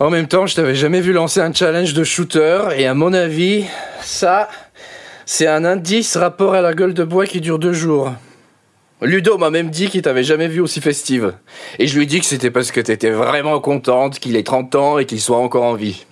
En même temps, je t'avais jamais vu lancer un challenge de shooter, et à mon avis, ça, c'est un indice rapport à la gueule de bois qui dure deux jours. Ludo m'a même dit qu'il t'avait jamais vu aussi festive. Et je lui ai dit que c'était parce que t'étais vraiment contente qu'il ait 30 ans et qu'il soit encore en vie.